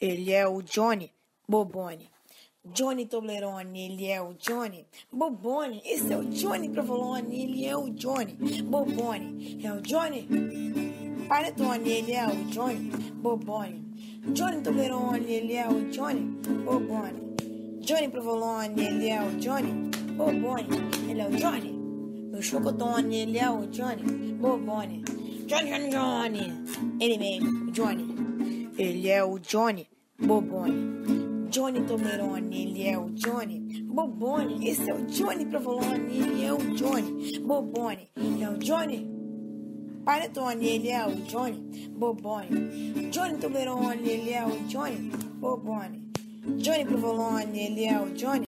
Ele é o Johnny Bobone. Johnny Toblerone, ele é o Johnny Bobone. Esse é o Johnny Provolone, ele é o Johnny Bobone. É o Johnny Panetone, ele é o Johnny Bobone. Johnny Toblerone, ele é o Johnny Bobone. Johnny Provolone, ele é o Johnny Bobone. Ele é o Johnny. O Chocotone, ele é o Johnny Bobone. Johnny, Johnny, Johnny. Ele mesmo, Johnny. Ele é o Johnny Bobone. Johnny Tomerone, ele é o Johnny Bobone. Esse é o Johnny Provolone, ele é o Johnny Bobone. É o Johnny Panetone, ele é o Johnny Bobone. Johnny Tomerone, ele é o Johnny Bobone. Johnny Provolone, ele é o Johnny